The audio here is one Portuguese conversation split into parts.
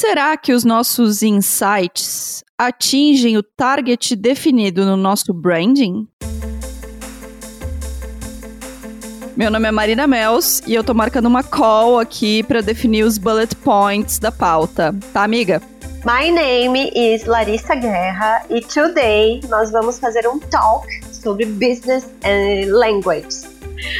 Será que os nossos insights atingem o target definido no nosso branding? Meu nome é Marina Mels e eu tô marcando uma call aqui para definir os bullet points da pauta, tá, amiga? My name is Larissa Guerra e today nós vamos fazer um talk sobre business and language.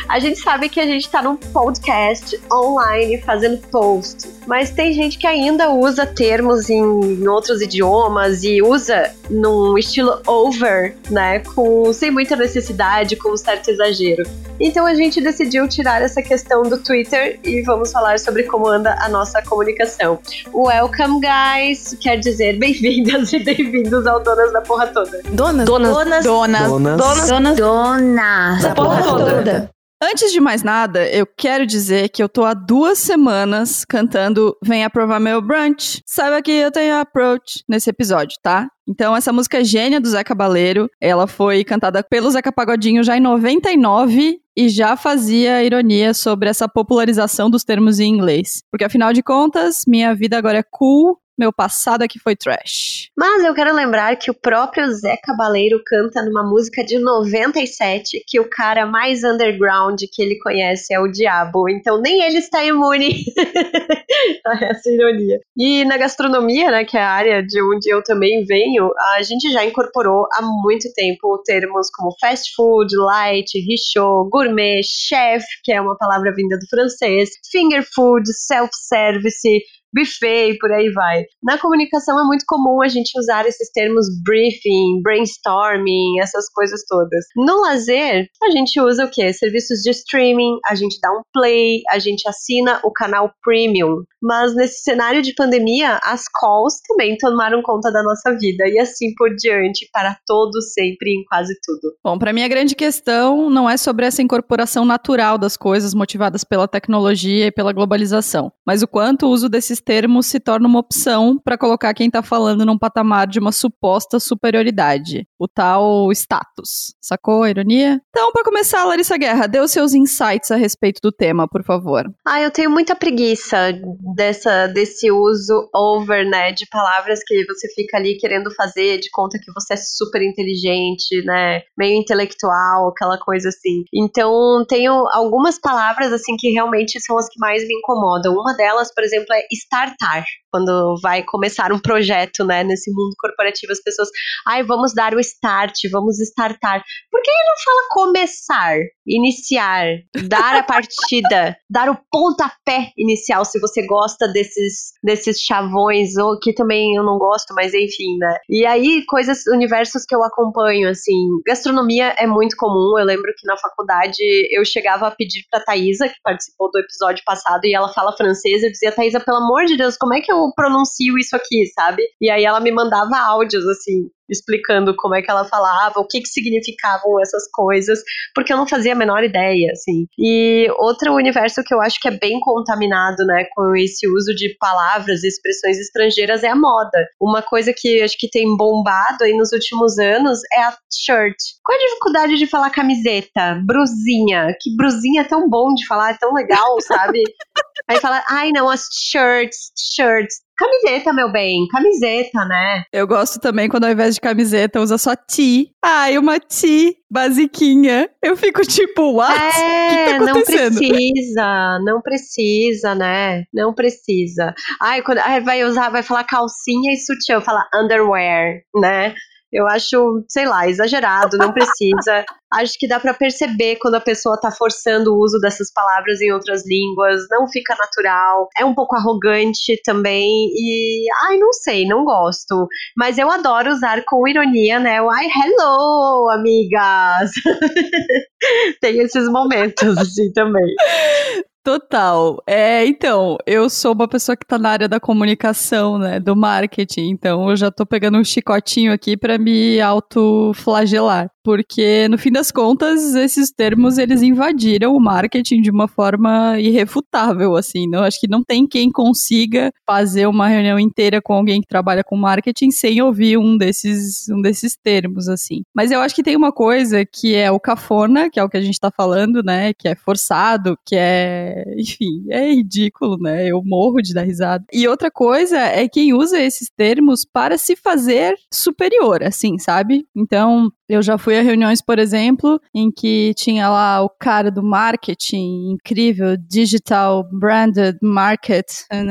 A gente sabe que a gente está num podcast online fazendo posts, mas tem gente que ainda usa termos em, outros idiomas e usa num estilo over, né? Com, sem muita necessidade, com um certo exagero. Então a gente decidiu tirar essa questão do Twitter e vamos falar sobre como anda a nossa comunicação. Welcome, guys! Quer dizer, bem-vindas e bem-vindos ao Donas da Porra Toda. Donas? Donas. Donas. Donas. Donas. Donas. Donas. Da porra toda. Antes de mais nada, eu quero dizer que eu tô há duas semanas cantando Vem Aprovar Meu Brunch. Saiba que eu tenho approach nesse episódio, tá? Então, essa música é gênia do Zé Cabaleiro. Ela foi cantada pelo Zeca Pagodinho já em 99 e já fazia ironia sobre essa popularização dos termos em inglês. Porque, afinal de contas, minha vida agora é cool, meu passado aqui foi trash. Mas eu quero lembrar que o próprio Zé Cabaleiro canta numa música de 97 que o cara mais underground que ele conhece é o Diabo. Então nem ele está imune a essa ironia. E na gastronomia, né, que é a área de onde eu também venho, a gente já incorporou há muito tempo termos como fast food, light, richot, gourmet, chef, que é uma palavra vinda do francês, finger food, self-service, buffet e por aí vai. Na comunicação é muito comum a gente usar esses termos briefing, brainstorming, essas coisas todas. No lazer, a gente usa o quê? Serviços de streaming, a gente dá um play, a gente assina o canal premium. Mas nesse cenário de pandemia, as calls também tomaram conta da nossa vida e assim por diante, para todos, sempre, em quase tudo. Bom, para mim a grande questão não é sobre essa incorporação natural das coisas motivadas pela tecnologia e pela globalização, mas o quanto o uso desses termos se torna uma opção para colocar quem está falando num patamar de uma suposta superioridade, o tal status. Sacou a ironia? Então, para começar, Larissa Guerra, dê os seus insights a respeito do tema, por favor. Ah, eu tenho muita preguiça dessa desse uso over, né, de palavras que você fica ali querendo fazer de conta que você é super inteligente, né, meio intelectual, aquela coisa assim. Então, tenho algumas palavras assim que realmente são as que mais me incomodam. Uma delas, por exemplo, é startar. Quando vai começar um projeto, né, nesse mundo corporativo, as pessoas, ai, vamos dar o start, vamos startar. Por que não fala começar, iniciar, dar a partida, dar o pontapé inicial, se você gosta desses, desses chavões, ou que também eu não gosto, mas enfim, né? E aí, coisas, universos que eu acompanho, assim, gastronomia é muito comum. Eu lembro que na faculdade eu chegava a pedir pra Thaisa, que participou do episódio passado, e ela fala francês, eu dizia, Thaisa, pelo amor de Deus, como é que eu pronuncio isso aqui, sabe? E aí ela me mandava áudios, assim, explicando como é que ela falava, o que que significavam essas coisas, porque eu não fazia a menor ideia, assim. E outro universo que eu acho que é bem contaminado, né, com esse uso de palavras e expressões estrangeiras é a moda. Uma coisa que acho que tem bombado aí nos últimos anos é a shirt. Qual a dificuldade de falar camiseta, brusinha? Que brusinha é tão bom de falar, é tão legal, sabe? Aí fala, ai não, as shirts, shirts. Camiseta, meu bem, camiseta, né? Eu gosto também quando ao invés de camiseta usa só tee. Ai, uma tee basiquinha. Eu fico tipo, what? É, que tá não precisa, não precisa, né? Não precisa. Ai, quando ai, vai usar, vai falar calcinha e sutiã, fala underwear, né? Eu acho, sei lá, exagerado, não precisa. acho que dá pra perceber quando a pessoa tá forçando o uso dessas palavras em outras línguas, não fica natural, é um pouco arrogante também e, ai, não sei, não gosto. Mas eu adoro usar com ironia, né? O ai, hello, amigas. Tem esses momentos assim também. Total. É, então, eu sou uma pessoa que tá na área da comunicação, né, do marketing, então eu já tô pegando um chicotinho aqui pra me autoflagelar. Porque no fim das contas esses termos eles invadiram o marketing de uma forma irrefutável, assim. Não acho que não tem quem consiga fazer uma reunião inteira com alguém que trabalha com marketing sem ouvir um desses um desses termos, assim. Mas eu acho que tem uma coisa que é o cafona, que é o que a gente tá falando, né? Que é forçado, que é, enfim, é ridículo, né? Eu morro de dar risada. E outra coisa é quem usa esses termos para se fazer superior, assim, sabe? Então, eu já fui reuniões, por exemplo, em que tinha lá o cara do marketing incrível, digital branded market,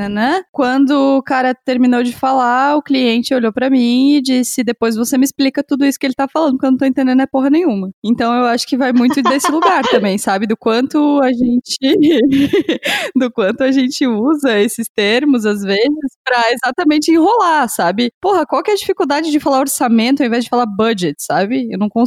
né? Quando o cara terminou de falar, o cliente olhou para mim e disse: "Depois você me explica tudo isso que ele tá falando, porque eu não tô entendendo é porra nenhuma". Então eu acho que vai muito desse lugar também, sabe? Do quanto a gente do quanto a gente usa esses termos às vezes para exatamente enrolar, sabe? Porra, qual que é a dificuldade de falar orçamento ao invés de falar budget, sabe? Eu não consigo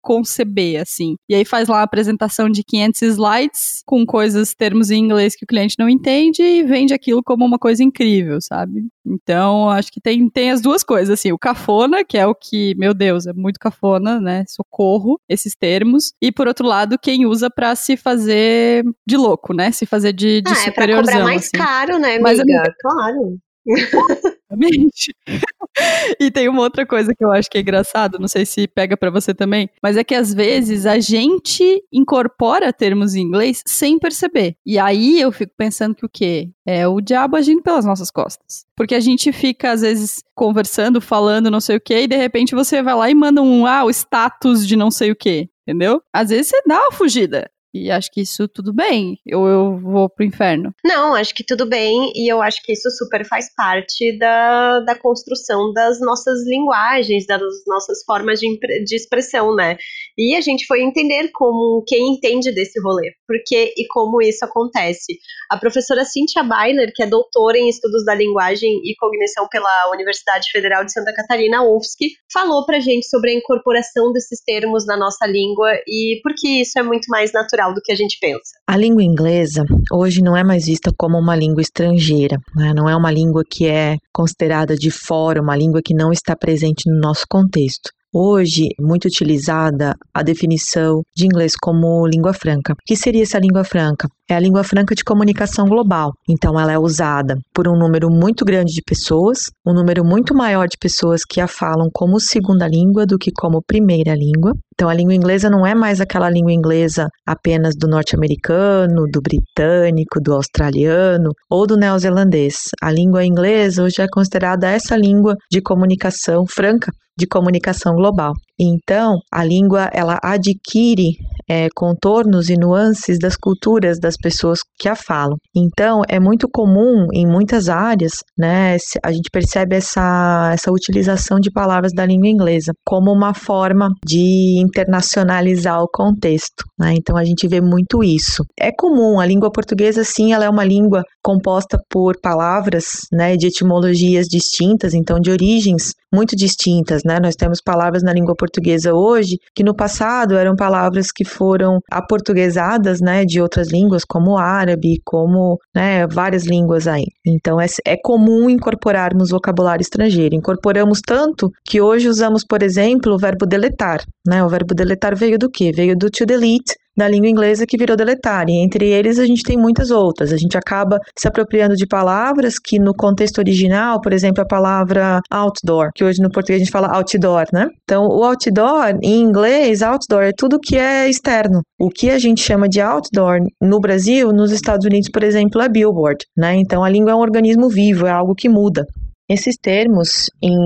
conceber assim. E aí faz lá uma apresentação de 500 slides com coisas, termos em inglês que o cliente não entende e vende aquilo como uma coisa incrível, sabe? Então, acho que tem, tem as duas coisas, assim, o cafona, que é o que, meu Deus, é muito cafona, né? Socorro, esses termos. E por outro lado, quem usa para se fazer de louco, né? Se fazer de, de ah, superiorzão. É pra cobrar mais assim. caro, né, amiga? Mas, amiga claro. Exatamente. e tem uma outra coisa que eu acho que é engraçado, não sei se pega para você também, mas é que às vezes a gente incorpora termos em inglês sem perceber. E aí eu fico pensando que o quê? É o diabo agindo pelas nossas costas. Porque a gente fica, às vezes, conversando, falando não sei o quê, e de repente você vai lá e manda um, ah, o status de não sei o quê. Entendeu? Às vezes você dá uma fugida. E acho que isso tudo bem, ou eu vou pro inferno? Não, acho que tudo bem, e eu acho que isso super faz parte da, da construção das nossas linguagens, das nossas formas de, de expressão, né? E a gente foi entender como quem entende desse rolê, porque e como isso acontece. A professora Cynthia Byler, que é doutora em estudos da linguagem e cognição pela Universidade Federal de Santa Catarina, UFSC, falou pra gente sobre a incorporação desses termos na nossa língua e por que isso é muito mais natural do que a gente pensa. A língua inglesa hoje não é mais vista como uma língua estrangeira, né? não é uma língua que é considerada de fora, uma língua que não está presente no nosso contexto. Hoje, muito utilizada a definição de inglês como língua franca. O que seria essa língua franca? É a língua franca de comunicação global. Então, ela é usada por um número muito grande de pessoas, um número muito maior de pessoas que a falam como segunda língua do que como primeira língua. Então, a língua inglesa não é mais aquela língua inglesa apenas do norte-americano, do britânico, do australiano ou do neozelandês. A língua inglesa hoje é considerada essa língua de comunicação franca, de comunicação global. Então, a língua ela adquire é, contornos e nuances das culturas das pessoas que a falam. Então, é muito comum em muitas áreas, né, a gente percebe essa, essa utilização de palavras da língua inglesa como uma forma de internacionalizar o contexto. Né? Então, a gente vê muito isso. É comum, a língua portuguesa, sim, ela é uma língua composta por palavras né, de etimologias distintas, então de origens muito distintas. Né? Nós temos palavras na língua portuguesa hoje que no passado eram palavras que foram aportuguesadas né, de outras línguas, como o árabe, como né, várias línguas aí. Então é, é comum incorporarmos vocabulário estrangeiro. Incorporamos tanto que hoje usamos, por exemplo, o verbo deletar. Né? O verbo deletar veio do quê? Veio do to delete, da língua inglesa que virou deletar. E entre eles a gente tem muitas outras. A gente acaba se apropriando de palavras que no contexto original, por exemplo, a palavra outdoor, que hoje no português a gente fala outdoor, né? Então, o outdoor em inglês, outdoor é tudo que é externo. O que a gente chama de outdoor no Brasil, nos Estados Unidos, por exemplo, é billboard, né? Então, a língua é um organismo vivo, é algo que muda. Esses termos em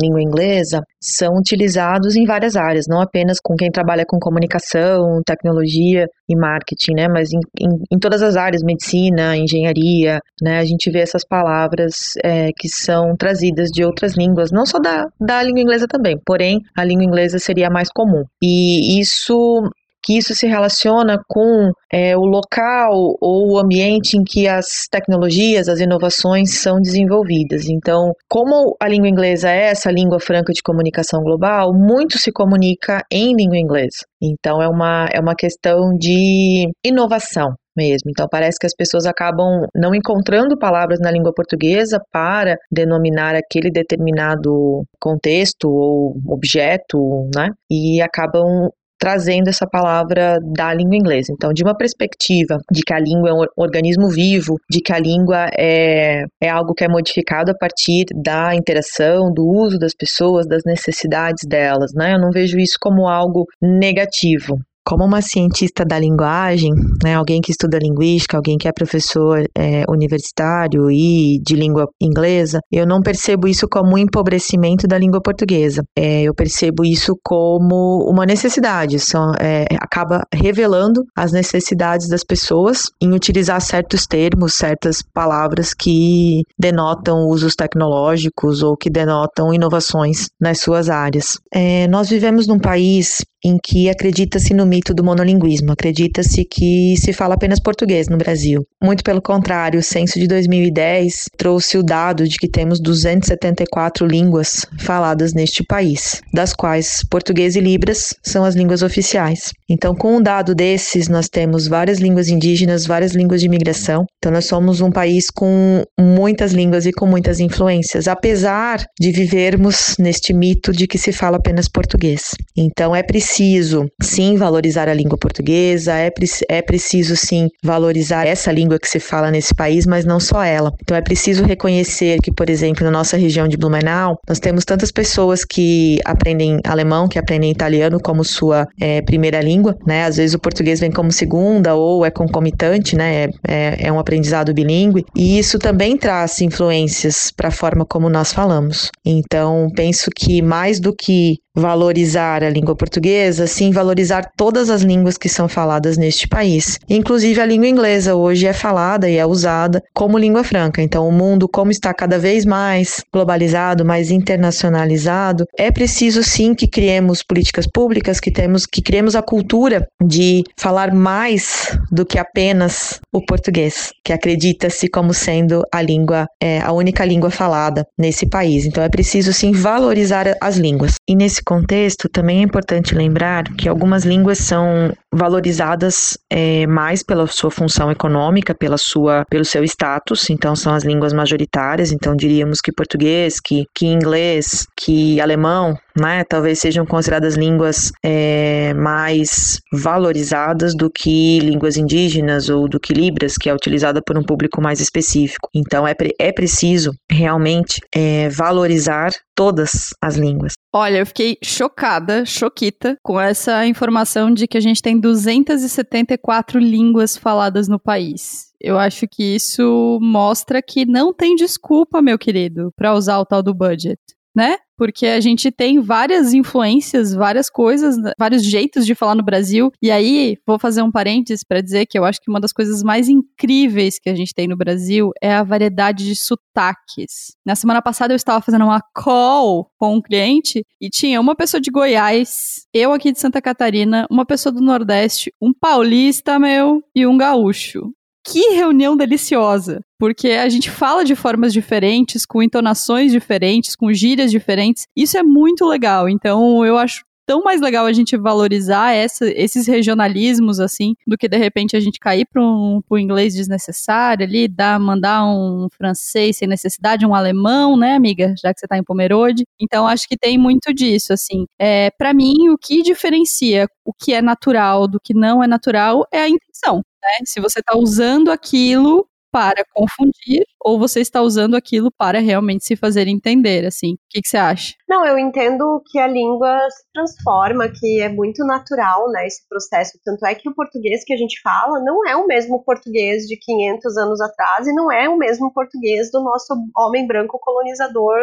língua inglesa são utilizados em várias áreas, não apenas com quem trabalha com comunicação, tecnologia e marketing, né? Mas em, em, em todas as áreas, medicina, engenharia, né? A gente vê essas palavras é, que são trazidas de outras línguas, não só da, da língua inglesa também, porém a língua inglesa seria a mais comum. E isso que isso se relaciona com é, o local ou o ambiente em que as tecnologias, as inovações são desenvolvidas. Então, como a língua inglesa é essa língua franca de comunicação global, muito se comunica em língua inglesa. Então, é uma, é uma questão de inovação mesmo. Então parece que as pessoas acabam não encontrando palavras na língua portuguesa para denominar aquele determinado contexto ou objeto, né? E acabam trazendo essa palavra da língua inglesa. Então, de uma perspectiva de que a língua é um organismo vivo, de que a língua é, é algo que é modificado a partir da interação, do uso das pessoas, das necessidades delas, né? Eu não vejo isso como algo negativo. Como uma cientista da linguagem, né, alguém que estuda linguística, alguém que é professor é, universitário e de língua inglesa, eu não percebo isso como um empobrecimento da língua portuguesa. É, eu percebo isso como uma necessidade. São, é, acaba revelando as necessidades das pessoas em utilizar certos termos, certas palavras que denotam usos tecnológicos ou que denotam inovações nas suas áreas. É, nós vivemos num país em que acredita-se no mito do monolinguismo, acredita-se que se fala apenas português no Brasil. Muito pelo contrário, o censo de 2010 trouxe o dado de que temos 274 línguas faladas neste país, das quais português e libras são as línguas oficiais. Então, com um dado desses, nós temos várias línguas indígenas, várias línguas de imigração. Então, nós somos um país com muitas línguas e com muitas influências, apesar de vivermos neste mito de que se fala apenas português. Então, é preciso preciso sim valorizar a língua portuguesa, é, é preciso sim valorizar essa língua que se fala nesse país, mas não só ela. Então é preciso reconhecer que, por exemplo, na nossa região de Blumenau, nós temos tantas pessoas que aprendem alemão, que aprendem italiano como sua é, primeira língua, né? Às vezes o português vem como segunda ou é concomitante, né? É, é um aprendizado bilíngue e isso também traz influências para a forma como nós falamos. Então penso que mais do que valorizar a língua portuguesa, sim valorizar todas as línguas que são faladas neste país. Inclusive a língua inglesa hoje é falada e é usada como língua franca. Então o mundo como está cada vez mais globalizado, mais internacionalizado, é preciso sim que criemos políticas públicas, que temos que criemos a cultura de falar mais do que apenas o português, que acredita-se como sendo a língua é, a única língua falada nesse país. Então é preciso sim valorizar as línguas. E nesse nesse contexto, também é importante lembrar que algumas línguas são valorizadas é, mais pela sua função econômica, pela sua, pelo seu status, então são as línguas majoritárias, então diríamos que português, que, que inglês, que alemão, né, talvez sejam consideradas línguas é, mais valorizadas do que línguas indígenas ou do que Libras, que é utilizada por um público mais específico. Então é, é preciso realmente é, valorizar todas as línguas. Olha, eu fiquei chocada, choquita, com essa informação de que a gente tem 274 línguas faladas no país. Eu acho que isso mostra que não tem desculpa, meu querido, para usar o tal do budget né? Porque a gente tem várias influências, várias coisas, vários jeitos de falar no Brasil. E aí, vou fazer um parênteses para dizer que eu acho que uma das coisas mais incríveis que a gente tem no Brasil é a variedade de sotaques. Na semana passada eu estava fazendo uma call com um cliente e tinha uma pessoa de Goiás, eu aqui de Santa Catarina, uma pessoa do Nordeste, um paulista meu e um gaúcho que reunião deliciosa! Porque a gente fala de formas diferentes, com entonações diferentes, com gírias diferentes. Isso é muito legal. Então, eu acho tão mais legal a gente valorizar essa, esses regionalismos, assim, do que de repente a gente cair para um pro inglês desnecessário ali, dar, mandar um francês sem necessidade, um alemão, né, amiga? Já que você está em Pomerode. Então, acho que tem muito disso, assim. É, para mim, o que diferencia o que é natural do que não é natural é a intenção. Né? Se você está usando aquilo para confundir ou você está usando aquilo para realmente se fazer entender, assim. O que, que, você acha? Não, eu entendo que a língua se transforma, que é muito natural, né, esse processo. Tanto é que o português que a gente fala não é o mesmo português de 500 anos atrás e não é o mesmo português do nosso homem branco colonizador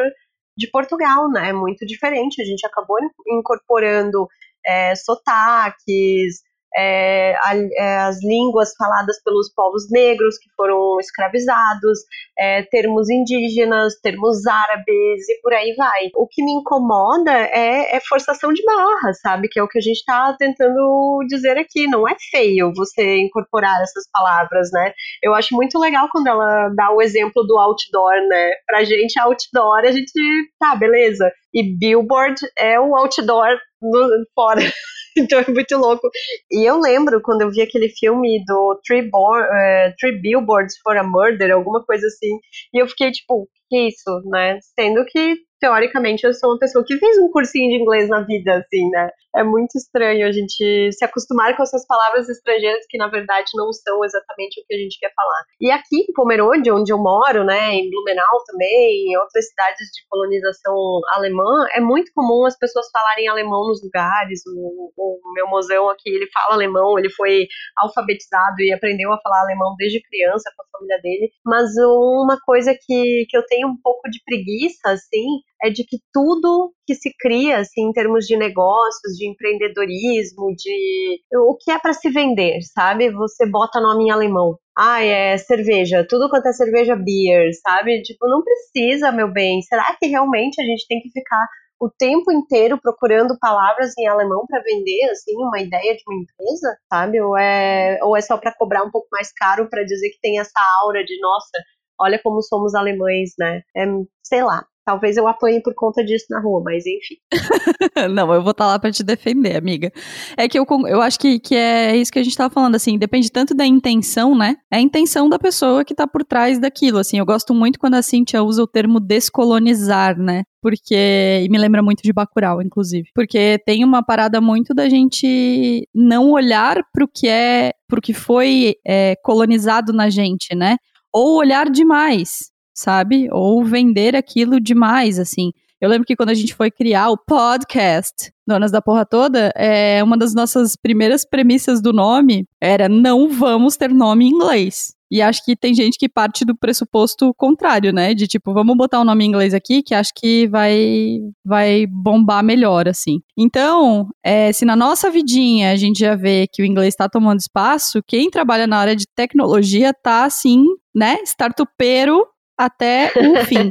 de Portugal, né? É muito diferente. A gente acabou incorporando é, sotaques, é, a, é, as línguas faladas pelos povos negros que foram escravizados, é, termos indígenas, termos árabes e por aí vai. O que me incomoda é, é forçação de barra, sabe? Que é o que a gente está tentando dizer aqui. Não é feio você incorporar essas palavras, né? Eu acho muito legal quando ela dá o exemplo do outdoor, né? Pra gente, outdoor, a gente, tá, beleza. E billboard é o outdoor no, fora então é muito louco. E eu lembro quando eu vi aquele filme do Three, uh, Three Billboards for a Murder, alguma coisa assim, e eu fiquei tipo, que isso, né? Sendo que teoricamente eu sou uma pessoa que fez um cursinho de inglês na vida, assim, né? É muito estranho a gente se acostumar com essas palavras estrangeiras que na verdade não são exatamente o que a gente quer falar. E aqui em Pomerode, onde eu moro, né, em Blumenau também, em outras cidades de colonização alemã, é muito comum as pessoas falarem alemão nos lugares. O, o meu mozão aqui, ele fala alemão, ele foi alfabetizado e aprendeu a falar alemão desde criança com a família dele. Mas uma coisa que, que eu tenho um pouco de preguiça, assim, é de que tudo que se cria, assim, em termos de negócios, de empreendedorismo, de o que é para se vender, sabe? Você bota nome em alemão. Ah, é cerveja, tudo quanto é cerveja beer, sabe? Tipo, não precisa, meu bem. Será que realmente a gente tem que ficar o tempo inteiro procurando palavras em alemão para vender, assim, uma ideia de uma empresa, sabe? Ou é, ou é só para cobrar um pouco mais caro para dizer que tem essa aura de, nossa, olha como somos alemães, né? É, sei lá, Talvez eu apanhe por conta disso na rua, mas enfim. não, eu vou estar tá lá para te defender, amiga. É que eu, eu acho que, que é isso que a gente estava falando, assim, depende tanto da intenção, né? É a intenção da pessoa que está por trás daquilo, assim. Eu gosto muito quando a Cintia usa o termo descolonizar, né? Porque. E me lembra muito de Bacurau, inclusive. Porque tem uma parada muito da gente não olhar para o que é. pro que foi é, colonizado na gente, né? Ou olhar demais sabe? Ou vender aquilo demais, assim. Eu lembro que quando a gente foi criar o podcast Donas da Porra Toda, é, uma das nossas primeiras premissas do nome era não vamos ter nome em inglês. E acho que tem gente que parte do pressuposto contrário, né? De tipo, vamos botar o um nome em inglês aqui, que acho que vai, vai bombar melhor, assim. Então, é, se na nossa vidinha a gente já vê que o inglês está tomando espaço, quem trabalha na área de tecnologia tá, assim, né? Startupeiro até o fim.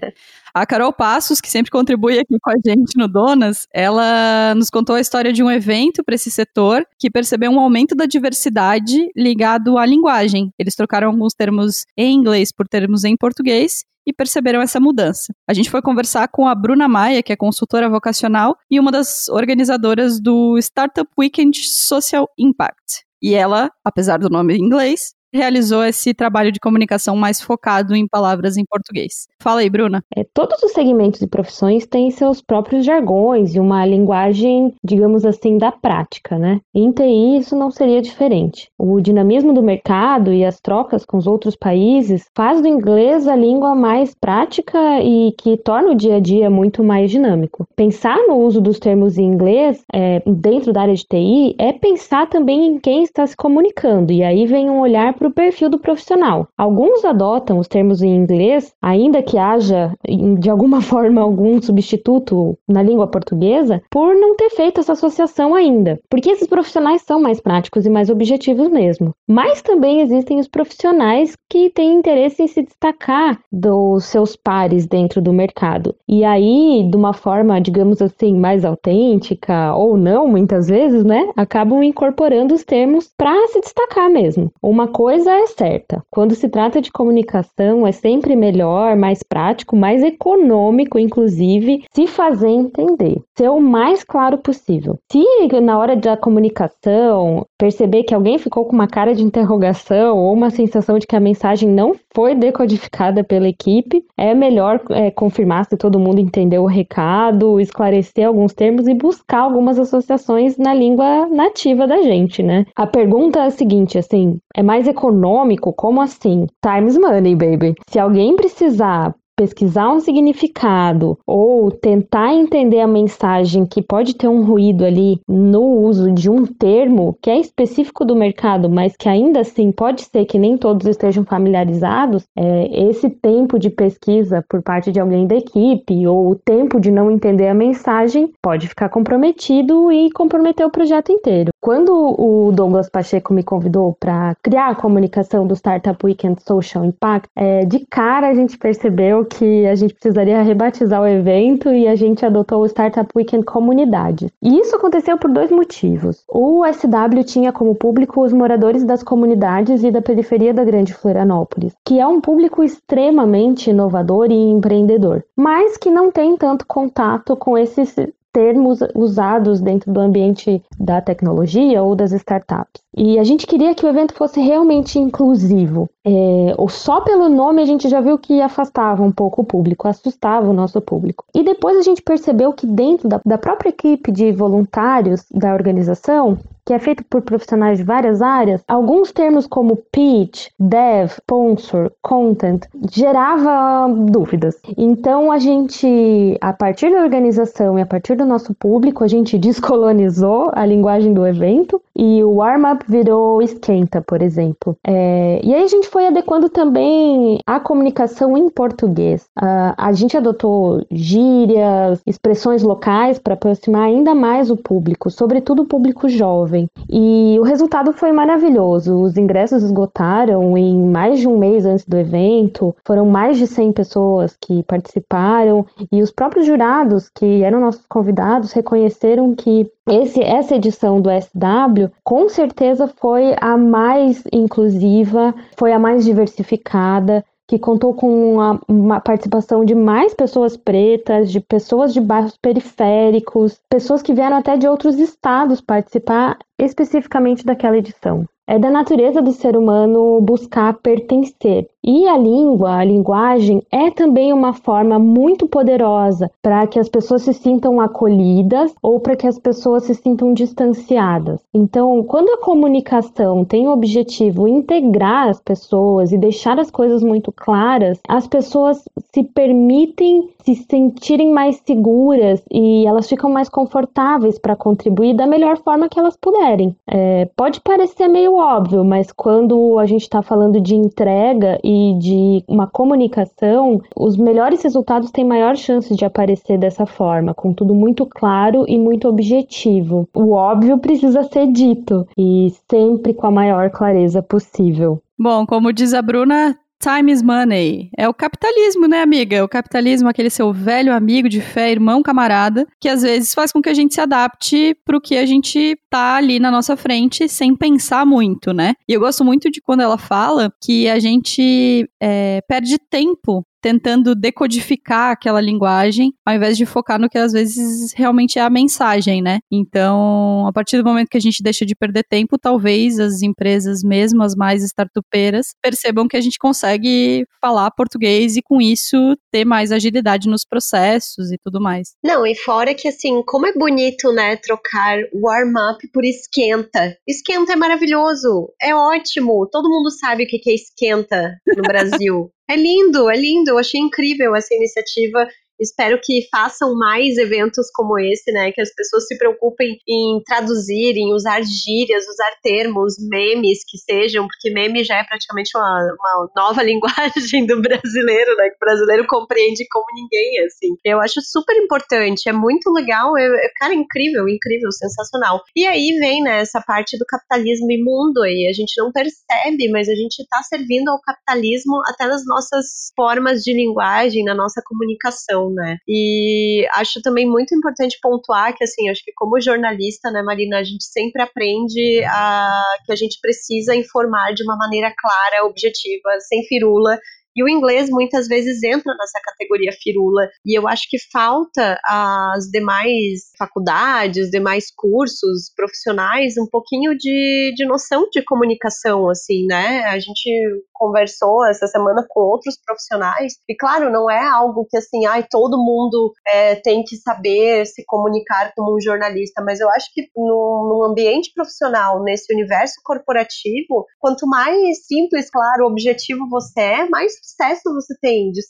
A Carol Passos, que sempre contribui aqui com a gente no Donas, ela nos contou a história de um evento para esse setor que percebeu um aumento da diversidade ligado à linguagem. Eles trocaram alguns termos em inglês por termos em português e perceberam essa mudança. A gente foi conversar com a Bruna Maia, que é consultora vocacional e uma das organizadoras do Startup Weekend Social Impact. E ela, apesar do nome em inglês, realizou esse trabalho de comunicação mais focado em palavras em português. Fala aí, Bruna. É, todos os segmentos e profissões têm seus próprios jargões e uma linguagem, digamos assim, da prática, né? Em TI isso não seria diferente. O dinamismo do mercado e as trocas com os outros países faz do inglês a língua mais prática e que torna o dia a dia muito mais dinâmico. Pensar no uso dos termos em inglês é, dentro da área de TI é pensar também em quem está se comunicando e aí vem um olhar para o perfil do profissional. Alguns adotam os termos em inglês, ainda que haja de alguma forma algum substituto na língua portuguesa, por não ter feito essa associação ainda, porque esses profissionais são mais práticos e mais objetivos mesmo. Mas também existem os profissionais que têm interesse em se destacar dos seus pares dentro do mercado. E aí, de uma forma, digamos assim, mais autêntica ou não, muitas vezes, né, acabam incorporando os termos para se destacar mesmo. Uma coisa coisa é certa: quando se trata de comunicação, é sempre melhor, mais prático, mais econômico, inclusive, se fazer entender, ser o mais claro possível. Se na hora da comunicação perceber que alguém ficou com uma cara de interrogação ou uma sensação de que a mensagem não foi decodificada pela equipe, é melhor é, confirmar se todo mundo entendeu o recado, esclarecer alguns termos e buscar algumas associações na língua nativa da gente, né? A pergunta é a seguinte, assim, é mais econômico? Como assim? Times money, baby. Se alguém precisar pesquisar um significado ou tentar entender a mensagem que pode ter um ruído ali no uso de um termo que é específico do mercado, mas que ainda assim pode ser que nem todos estejam familiarizados, é, esse tempo de pesquisa por parte de alguém da equipe ou o tempo de não entender a mensagem pode ficar comprometido e comprometer o projeto inteiro. Quando o Douglas Pacheco me convidou para criar a comunicação do Startup Weekend Social Impact, é, de cara a gente percebeu que a gente precisaria rebatizar o evento e a gente adotou o Startup Weekend Comunidade. E isso aconteceu por dois motivos. O SW tinha como público os moradores das comunidades e da periferia da Grande Florianópolis, que é um público extremamente inovador e empreendedor, mas que não tem tanto contato com esses termos usados dentro do ambiente da tecnologia ou das startups. E a gente queria que o evento fosse realmente inclusivo. É, ou só pelo nome a gente já viu que afastava um pouco o público, assustava o nosso público. E depois a gente percebeu que dentro da, da própria equipe de voluntários da organização que é feito por profissionais de várias áreas, alguns termos como pitch, dev, sponsor, content, gerava dúvidas. Então a gente, a partir da organização e a partir do nosso público, a gente descolonizou a linguagem do evento e o warm-up virou esquenta, por exemplo. É, e aí a gente foi adequando também a comunicação em português. Uh, a gente adotou gírias, expressões locais para aproximar ainda mais o público, sobretudo o público jovem jovem. E o resultado foi maravilhoso. Os ingressos esgotaram em mais de um mês antes do evento. Foram mais de 100 pessoas que participaram e os próprios jurados, que eram nossos convidados, reconheceram que esse, essa edição do SW com certeza foi a mais inclusiva, foi a mais diversificada que contou com uma, uma, participação de mais pessoas pretas, de pessoas de bairros periféricos, pessoas que vieram até de outros estados participar especificamente daquela edição. É da natureza do ser humano buscar pertencer. E a língua, a linguagem, é também uma forma muito poderosa para que as pessoas se sintam acolhidas ou para que as pessoas se sintam distanciadas. Então, quando a comunicação tem o objetivo integrar as pessoas e deixar as coisas muito claras, as pessoas se permitem se sentirem mais seguras e elas ficam mais confortáveis para contribuir da melhor forma que elas puderem. É, pode parecer meio óbvio, mas quando a gente está falando de entrega e de uma comunicação, os melhores resultados têm maior chance de aparecer dessa forma, com tudo muito claro e muito objetivo. O óbvio precisa ser dito e sempre com a maior clareza possível. Bom, como diz a Bruna, Time is money. É o capitalismo, né, amiga? O capitalismo, aquele seu velho amigo de fé, irmão, camarada, que às vezes faz com que a gente se adapte pro que a gente tá ali na nossa frente sem pensar muito, né? E eu gosto muito de quando ela fala que a gente é, perde tempo tentando decodificar aquela linguagem, ao invés de focar no que às vezes realmente é a mensagem, né? Então, a partir do momento que a gente deixa de perder tempo, talvez as empresas, mesmo as mais startupeiras, percebam que a gente consegue falar português e com isso ter mais agilidade nos processos e tudo mais. Não, e fora que assim, como é bonito, né, trocar warm-up por esquenta. Esquenta é maravilhoso, é ótimo. Todo mundo sabe o que é esquenta no Brasil. É lindo, é lindo. Eu achei incrível essa iniciativa Espero que façam mais eventos como esse, né? Que as pessoas se preocupem em traduzir, em usar gírias, usar termos, memes que sejam, porque meme já é praticamente uma, uma nova linguagem do brasileiro, né? Que o brasileiro compreende como ninguém, assim. Eu acho super importante, é muito legal, é, é, cara, incrível, incrível, sensacional. E aí vem, né, essa parte do capitalismo imundo aí, a gente não percebe, mas a gente tá servindo ao capitalismo até nas nossas formas de linguagem, na nossa comunicação né? E acho também muito importante pontuar que, assim, acho que como jornalista, né, Marina, a gente sempre aprende a, que a gente precisa informar de uma maneira clara, objetiva, sem firula, e o inglês muitas vezes entra nessa categoria firula. E eu acho que falta às demais faculdades, demais cursos profissionais um pouquinho de, de noção de comunicação, assim, né? A gente conversou essa semana com outros profissionais e, claro, não é algo que, assim, ai, todo mundo é, tem que saber se comunicar como um jornalista, mas eu acho que no, no ambiente profissional, nesse universo corporativo, quanto mais simples, claro, objetivo você é, mais sucesso você tem, de,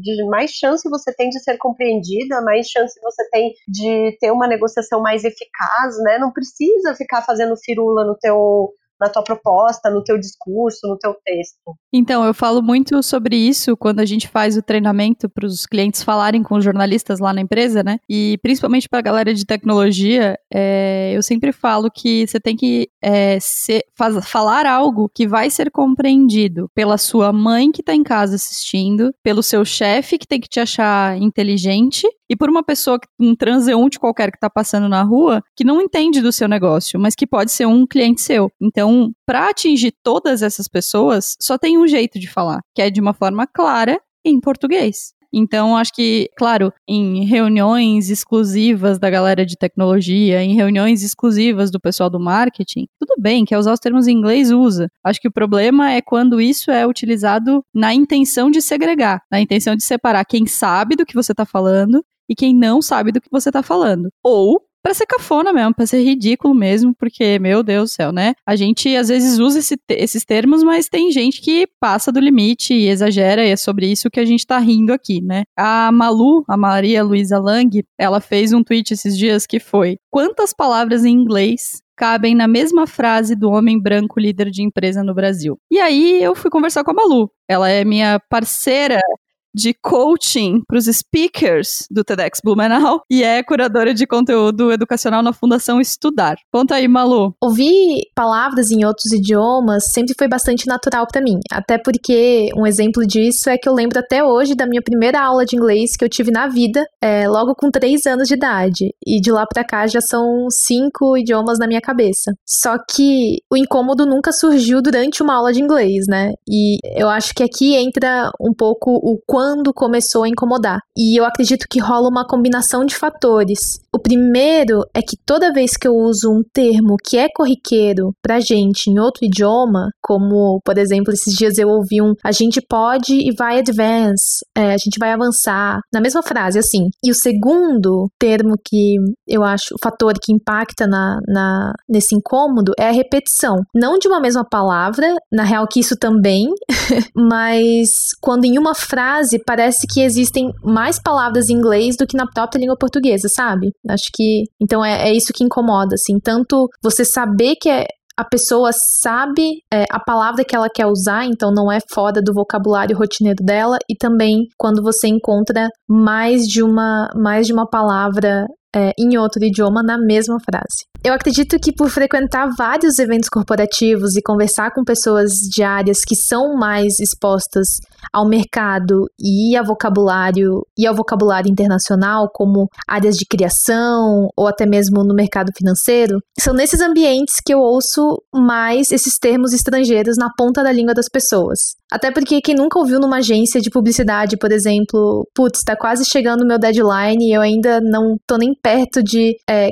de, mais chance você tem de ser compreendida, mais chance você tem de ter uma negociação mais eficaz, né? Não precisa ficar fazendo firula no teu na tua proposta, no teu discurso, no teu texto. Então, eu falo muito sobre isso quando a gente faz o treinamento para os clientes falarem com os jornalistas lá na empresa, né? E principalmente para a galera de tecnologia, é, eu sempre falo que você tem que é, ser, faz, falar algo que vai ser compreendido pela sua mãe que está em casa assistindo, pelo seu chefe que tem que te achar inteligente e por uma pessoa, um transeunte qualquer que está passando na rua, que não entende do seu negócio, mas que pode ser um cliente seu. Então, para atingir todas essas pessoas, só tem um jeito de falar, que é de uma forma clara em português. Então, acho que, claro, em reuniões exclusivas da galera de tecnologia, em reuniões exclusivas do pessoal do marketing, tudo bem, quer usar os termos em inglês, usa. Acho que o problema é quando isso é utilizado na intenção de segregar, na intenção de separar quem sabe do que você está falando e quem não sabe do que você tá falando. Ou para ser cafona mesmo, para ser ridículo mesmo, porque, meu Deus do céu, né? A gente às vezes usa esse, esses termos, mas tem gente que passa do limite e exagera, e é sobre isso que a gente tá rindo aqui, né? A Malu, a Maria Luísa Lang, ela fez um tweet esses dias que foi: Quantas palavras em inglês cabem na mesma frase do homem branco líder de empresa no Brasil. E aí eu fui conversar com a Malu. Ela é minha parceira de coaching para os speakers do TEDx Blumenau e é curadora de conteúdo educacional na Fundação Estudar. Conta aí, Malu. Ouvir palavras em outros idiomas sempre foi bastante natural para mim, até porque um exemplo disso é que eu lembro até hoje da minha primeira aula de inglês que eu tive na vida, é, logo com três anos de idade, e de lá para cá já são cinco idiomas na minha cabeça. Só que o incômodo nunca surgiu durante uma aula de inglês, né? E eu acho que aqui entra um pouco o quanto quando começou a incomodar. E eu acredito que rola uma combinação de fatores. O primeiro é que toda vez que eu uso um termo que é corriqueiro pra gente em outro idioma, como, por exemplo, esses dias eu ouvi um a gente pode e vai advance, é, a gente vai avançar, na mesma frase, assim. E o segundo termo que eu acho, o fator que impacta na, na, nesse incômodo é a repetição. Não de uma mesma palavra, na real que isso também, mas quando em uma frase parece que existem mais palavras em inglês do que na própria língua portuguesa, sabe? Acho que. Então é, é isso que incomoda, assim. Tanto você saber que é, a pessoa sabe é, a palavra que ela quer usar, então não é fora do vocabulário rotineiro dela, e também quando você encontra mais de uma, mais de uma palavra é, em outro idioma na mesma frase. Eu acredito que por frequentar vários eventos corporativos e conversar com pessoas de áreas que são mais expostas ao mercado e a vocabulário e ao vocabulário internacional, como áreas de criação ou até mesmo no mercado financeiro, são nesses ambientes que eu ouço mais esses termos estrangeiros na ponta da língua das pessoas. Até porque quem nunca ouviu numa agência de publicidade, por exemplo, putz, tá quase chegando o meu deadline e eu ainda não tô nem perto de é,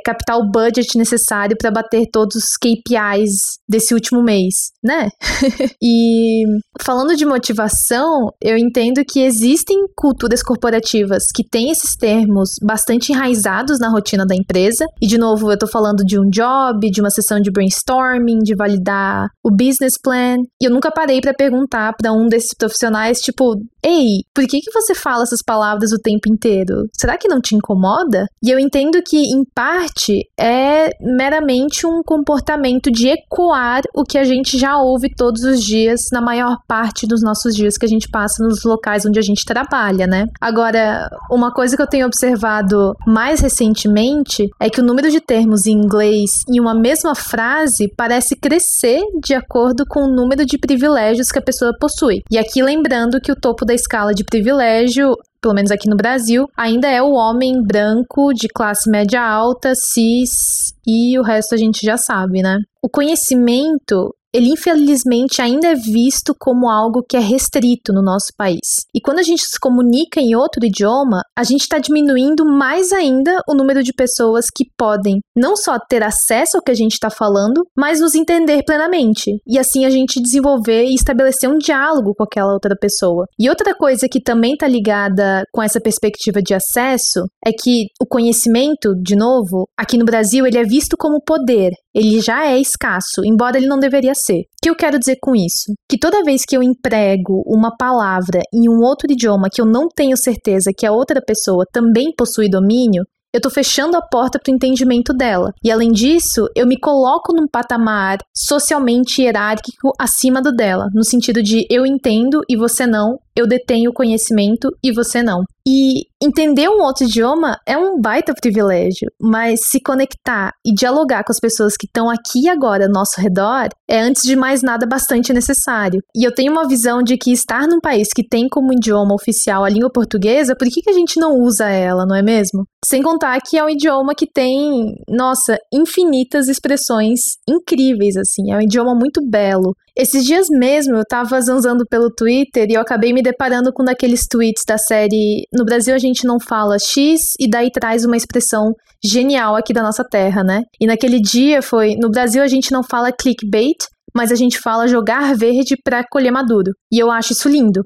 budget necessário para bater todos os KPIs desse último mês, né? e falando de motivação, eu entendo que existem culturas corporativas que têm esses termos bastante enraizados na rotina da empresa. E de novo, eu tô falando de um job, de uma sessão de brainstorming, de validar o business plan. E eu nunca parei para perguntar para um desses profissionais, tipo, ei, por que que você fala essas palavras o tempo inteiro? Será que não te incomoda? E eu entendo que em parte é meramente um comportamento de ecoar o que a gente já ouve todos os dias na maior parte dos nossos dias que a gente passa nos locais onde a gente trabalha, né? Agora, uma coisa que eu tenho observado mais recentemente é que o número de termos em inglês em uma mesma frase parece crescer de acordo com o número de privilégios que a pessoa possui. E aqui lembrando que o topo da escala de privilégio pelo menos aqui no Brasil, ainda é o homem branco de classe média alta, cis e o resto a gente já sabe, né? O conhecimento ele infelizmente ainda é visto como algo que é restrito no nosso país. E quando a gente se comunica em outro idioma, a gente está diminuindo mais ainda o número de pessoas que podem não só ter acesso ao que a gente está falando, mas nos entender plenamente. E assim a gente desenvolver e estabelecer um diálogo com aquela outra pessoa. E outra coisa que também está ligada com essa perspectiva de acesso é que o conhecimento, de novo, aqui no Brasil, ele é visto como poder. Ele já é escasso, embora ele não deveria ser. O que eu quero dizer com isso? Que toda vez que eu emprego uma palavra em um outro idioma que eu não tenho certeza que a outra pessoa também possui domínio, eu estou fechando a porta para o entendimento dela. E além disso, eu me coloco num patamar socialmente hierárquico acima do dela, no sentido de eu entendo e você não, eu detenho o conhecimento e você não. E entender um outro idioma é um baita privilégio, mas se conectar e dialogar com as pessoas que estão aqui agora ao nosso redor é, antes de mais nada, bastante necessário. E eu tenho uma visão de que estar num país que tem como idioma oficial a língua portuguesa, por que, que a gente não usa ela, não é mesmo? Sem contar que é um idioma que tem, nossa, infinitas expressões incríveis, assim. É um idioma muito belo. Esses dias mesmo eu tava zanzando pelo Twitter e eu acabei me deparando com daqueles tweets da série No Brasil a gente não fala X e daí traz uma expressão genial aqui da nossa terra, né? E naquele dia foi No Brasil a gente não fala clickbait, mas a gente fala jogar verde para colher maduro. E eu acho isso lindo.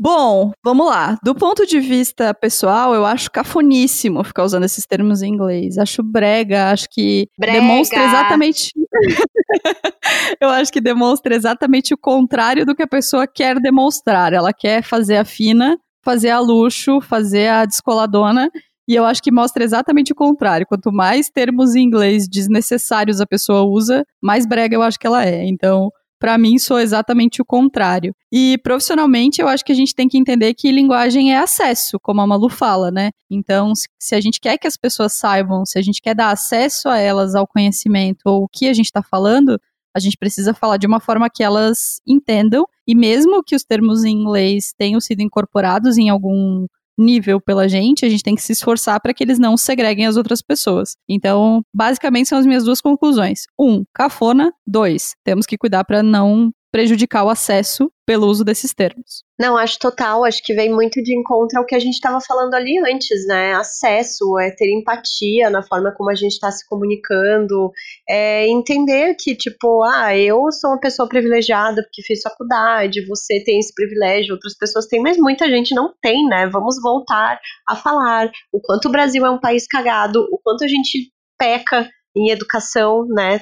Bom, vamos lá. Do ponto de vista pessoal, eu acho cafoníssimo ficar usando esses termos em inglês. Acho brega, acho que Brega. demonstra exatamente. eu acho que demonstra exatamente o contrário do que a pessoa quer demonstrar. Ela quer fazer a fina, fazer a luxo, fazer a descoladona. E eu acho que mostra exatamente o contrário. Quanto mais termos em inglês desnecessários a pessoa usa, mais brega eu acho que ela é. Então, para mim, sou exatamente o contrário. E profissionalmente, eu acho que a gente tem que entender que linguagem é acesso, como a Malu fala, né? Então, se a gente quer que as pessoas saibam, se a gente quer dar acesso a elas ao conhecimento ou o que a gente está falando, a gente precisa falar de uma forma que elas entendam. E mesmo que os termos em inglês tenham sido incorporados em algum nível pela gente, a gente tem que se esforçar para que eles não segreguem as outras pessoas. Então, basicamente são as minhas duas conclusões. Um, cafona. Dois, temos que cuidar para não prejudicar o acesso pelo uso desses termos. Não, acho total, acho que vem muito de encontro ao que a gente estava falando ali antes, né? Acesso, é ter empatia na forma como a gente está se comunicando, é entender que, tipo, ah, eu sou uma pessoa privilegiada porque fiz faculdade, você tem esse privilégio, outras pessoas têm, mas muita gente não tem, né? Vamos voltar a falar o quanto o Brasil é um país cagado, o quanto a gente peca em educação, né?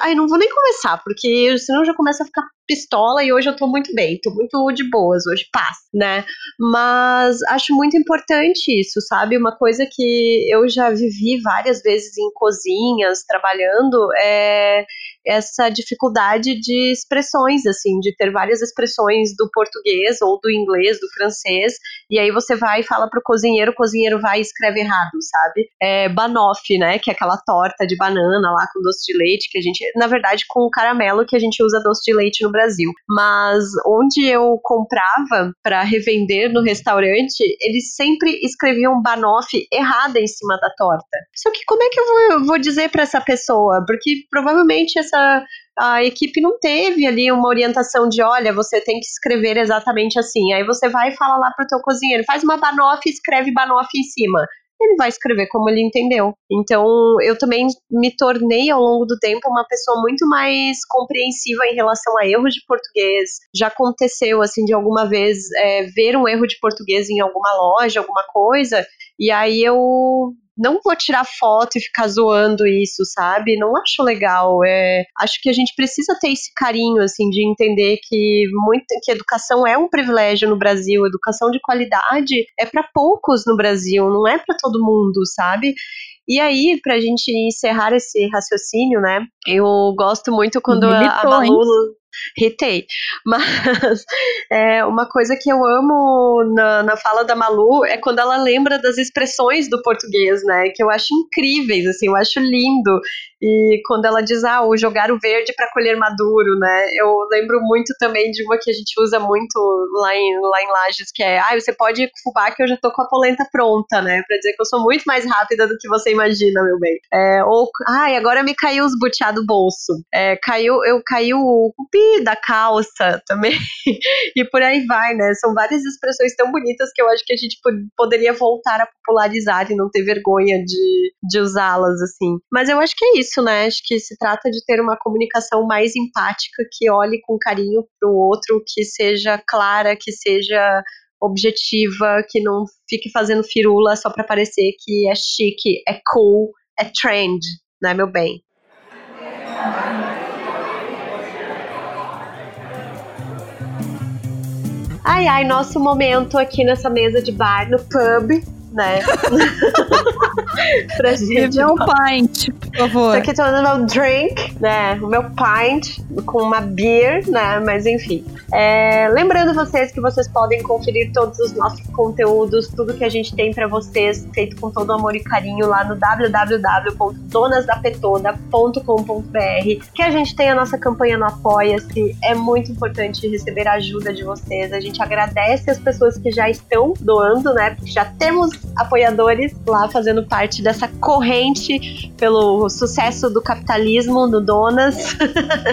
Ai, não vou nem começar, porque senão já começa a ficar pistola e hoje eu tô muito bem, tô muito de boas, hoje paz, né? Mas acho muito importante isso, sabe? Uma coisa que eu já vivi várias vezes em cozinhas, trabalhando, é essa dificuldade de expressões, assim, de ter várias expressões do português ou do inglês, do francês, e aí você vai e fala pro cozinheiro, o cozinheiro vai e escreve errado, sabe? É banoffee, né? Que é aquela torta de banana lá com doce de leite, que a gente, na verdade, com caramelo que a gente usa doce de leite no Brasil. Mas onde eu comprava para revender no restaurante, eles sempre escreviam banoffee errada em cima da torta. Só que como é que eu vou, vou dizer para essa pessoa? Porque provavelmente essa a equipe não teve ali uma orientação de, olha, você tem que escrever exatamente assim. Aí você vai e fala lá pro teu cozinheiro, faz uma banoffee e escreve banoffee em cima. Ele vai escrever como ele entendeu. Então, eu também me tornei ao longo do tempo uma pessoa muito mais compreensiva em relação a erros de português. Já aconteceu, assim, de alguma vez é, ver um erro de português em alguma loja, alguma coisa, e aí eu não vou tirar foto e ficar zoando isso, sabe? Não acho legal. É, acho que a gente precisa ter esse carinho, assim, de entender que muito, que educação é um privilégio no Brasil. Educação de qualidade é para poucos no Brasil, não é para todo mundo, sabe? E aí, pra gente encerrar esse raciocínio, né? Eu gosto muito quando a, a Malu hitei. Mas é, uma coisa que eu amo na, na fala da Malu é quando ela lembra das expressões do português, né? Que eu acho incríveis, assim, eu acho lindo. E quando ela diz, ah, o jogar o verde para colher maduro, né? Eu lembro muito também de uma que a gente usa muito lá em, lá em Lages, que é, ah, você pode fubá que eu já tô com a polenta pronta, né? Pra dizer que eu sou muito mais rápida do que você imagina, meu bem. É, ou, ai, agora me caiu os butiá do bolso. É, caiu, eu caiu o cupi da calça também. e por aí vai, né? São várias expressões tão bonitas que eu acho que a gente poderia voltar a popularizar e não ter vergonha de, de usá-las, assim. Mas eu acho que é isso isso, né? Acho que se trata de ter uma comunicação mais empática, que olhe com carinho para o outro, que seja clara, que seja objetiva, que não fique fazendo firula só para parecer que é chique, é cool, é trend, né, meu bem? Ai, ai, nosso momento aqui nessa mesa de bar, no pub, né? pra gente. Meu pint, por favor. Isso aqui tô dando meu drink, né? O meu pint com uma beer, né? Mas enfim. É, lembrando vocês que vocês podem conferir todos os nossos conteúdos, tudo que a gente tem para vocês, feito com todo amor e carinho lá no www.donasdapetoda.com.br. Que a gente tem a nossa campanha no Apoia-se. É muito importante receber a ajuda de vocês. A gente agradece as pessoas que já estão doando, né? Porque já temos apoiadores lá fazendo parte parte dessa corrente pelo sucesso do capitalismo no Donas.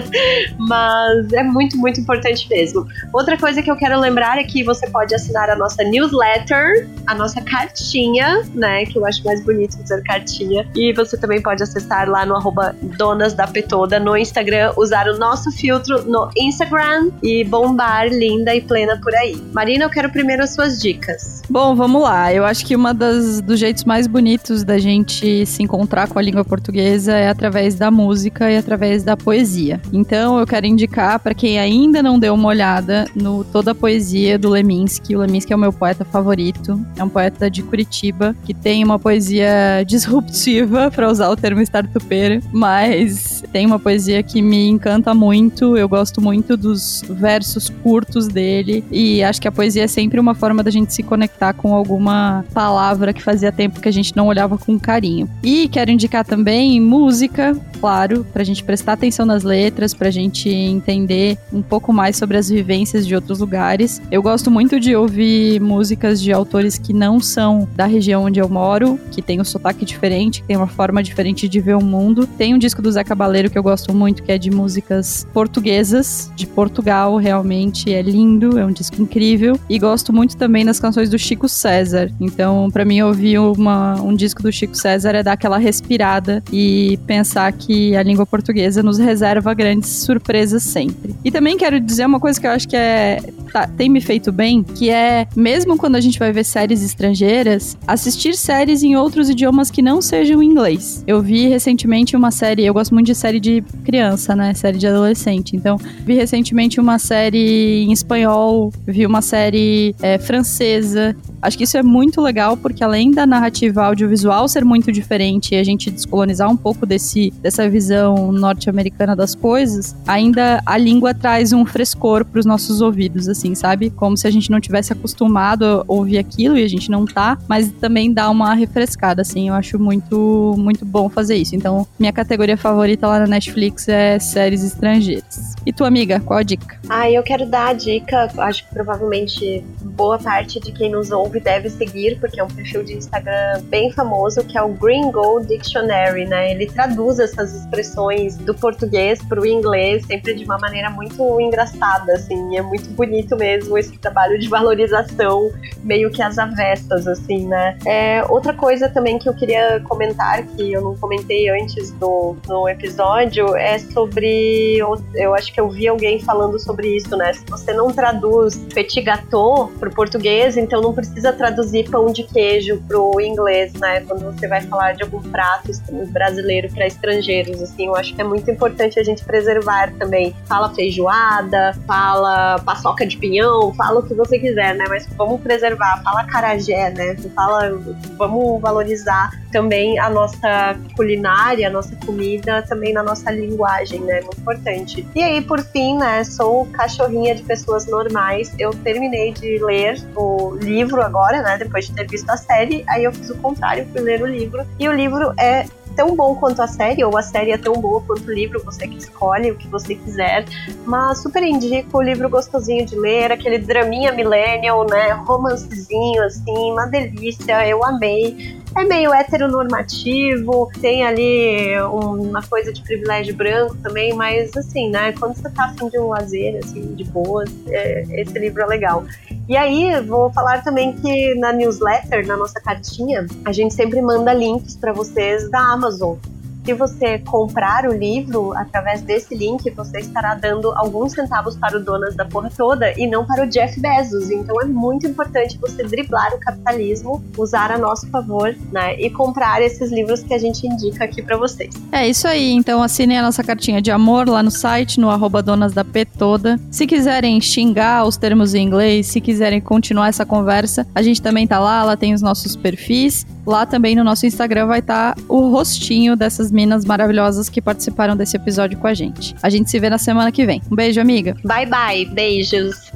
Mas é muito, muito importante mesmo. Outra coisa que eu quero lembrar é que você pode assinar a nossa newsletter, a nossa cartinha, né? Que eu acho mais bonito dizer cartinha. E você também pode acessar lá no arroba Donas da Petoda no Instagram, usar o nosso filtro no Instagram e bombar linda e plena por aí. Marina, eu quero primeiro as suas dicas. Bom, vamos lá. Eu acho que uma das dos jeitos mais bonitos da gente se encontrar com a língua portuguesa é através da música e através da poesia. Então, eu quero indicar para quem ainda não deu uma olhada no toda a poesia do Leminski. O Leminski é o meu poeta favorito. É um poeta de Curitiba que tem uma poesia disruptiva, para usar o termo startupeiro, mas tem uma poesia que me encanta muito. Eu gosto muito dos versos curtos dele e acho que a poesia é sempre uma forma da gente se conectar com alguma palavra que fazia tempo que a gente não olhava com carinho. E quero indicar também música, claro, pra gente prestar atenção nas letras, pra gente entender um pouco mais sobre as vivências de outros lugares. Eu gosto muito de ouvir músicas de autores que não são da região onde eu moro, que tem um sotaque diferente, que tem uma forma diferente de ver o mundo. Tem um disco do Zé Cabaleiro que eu gosto muito, que é de músicas portuguesas, de Portugal, realmente é lindo, é um disco incrível. E gosto muito também das canções do Chico César. Então, para mim, ouvir uma, um disco do Chico César é dar aquela respirada e pensar que a língua portuguesa nos reserva grandes surpresas sempre. E também quero dizer uma coisa que eu acho que é tá, tem me feito bem, que é mesmo quando a gente vai ver séries estrangeiras, assistir séries em outros idiomas que não sejam inglês. Eu vi recentemente uma série, eu gosto muito de série de criança, né? Série de adolescente. Então, vi recentemente uma série em espanhol, vi uma série é, francesa. Acho que isso é muito legal porque além da narrativa audiovisual ser muito diferente e a gente descolonizar um pouco desse, dessa visão norte-americana das coisas, ainda a língua traz um frescor para os nossos ouvidos, assim, sabe? Como se a gente não tivesse acostumado a ouvir aquilo e a gente não tá, mas também dá uma refrescada, assim. Eu acho muito, muito bom fazer isso. Então, minha categoria favorita lá na Netflix é séries estrangeiras. E tua amiga, qual a dica? Ah, eu quero dar a dica, acho que provavelmente boa parte de quem nos ouve deve seguir, porque é um perfil de Instagram bem famoso, que é o Green Gold Dictionary, né? Ele traduz essas expressões do português para o inglês sempre de uma maneira muito engraçada, assim, é muito bonito mesmo esse trabalho de valorização, meio que às avessas, assim, né? É, outra coisa também que eu queria comentar, que eu não comentei antes do, do episódio, é sobre, eu, eu acho que eu vi alguém falando sobre isso, né? Se você não traduz petit gâteau pro português, então não precisa traduzir pão de queijo pro inglês, né? Quando você vai falar de algum prato brasileiro para estrangeiros, assim, eu acho que é muito importante a gente preservar também. Fala feijoada, fala paçoca de pinhão, fala o que você quiser, né? Mas vamos preservar, fala carajé, né? Fala, vamos valorizar também a nossa culinária, a nossa comida, também na nossa linguagem, né? Muito importante. E aí, por fim, né? Sou cachorrinha de pessoas normais. Eu terminei de ler o livro agora, né? Depois de ter visto a série. Aí eu fiz o contrário, fui ler o livro. E o livro é tão bom quanto a série, ou a série é tão boa quanto o livro, você que escolhe o que você quiser. Mas super indico o livro gostosinho de ler, aquele draminha millennial, né? Romancezinho, assim, uma delícia, eu amei é meio heteronormativo, tem ali uma coisa de privilégio branco também, mas assim, né, quando você tá afim de um lazer, assim, de boas, é, esse livro é legal. E aí, vou falar também que na newsletter, na nossa cartinha, a gente sempre manda links para vocês da Amazon. Se você comprar o livro através desse link, você estará dando alguns centavos para o Donas da Porra Toda e não para o Jeff Bezos. Então é muito importante você driblar o capitalismo, usar a nosso favor, né? E comprar esses livros que a gente indica aqui para vocês. É isso aí. Então assinem a nossa cartinha de amor lá no site, no arroba Donas da P Toda. Se quiserem xingar os termos em inglês, se quiserem continuar essa conversa, a gente também tá lá, lá tem os nossos perfis. Lá também no nosso Instagram vai estar tá o rostinho dessas minas maravilhosas que participaram desse episódio com a gente. A gente se vê na semana que vem. Um beijo, amiga. Bye, bye. Beijos.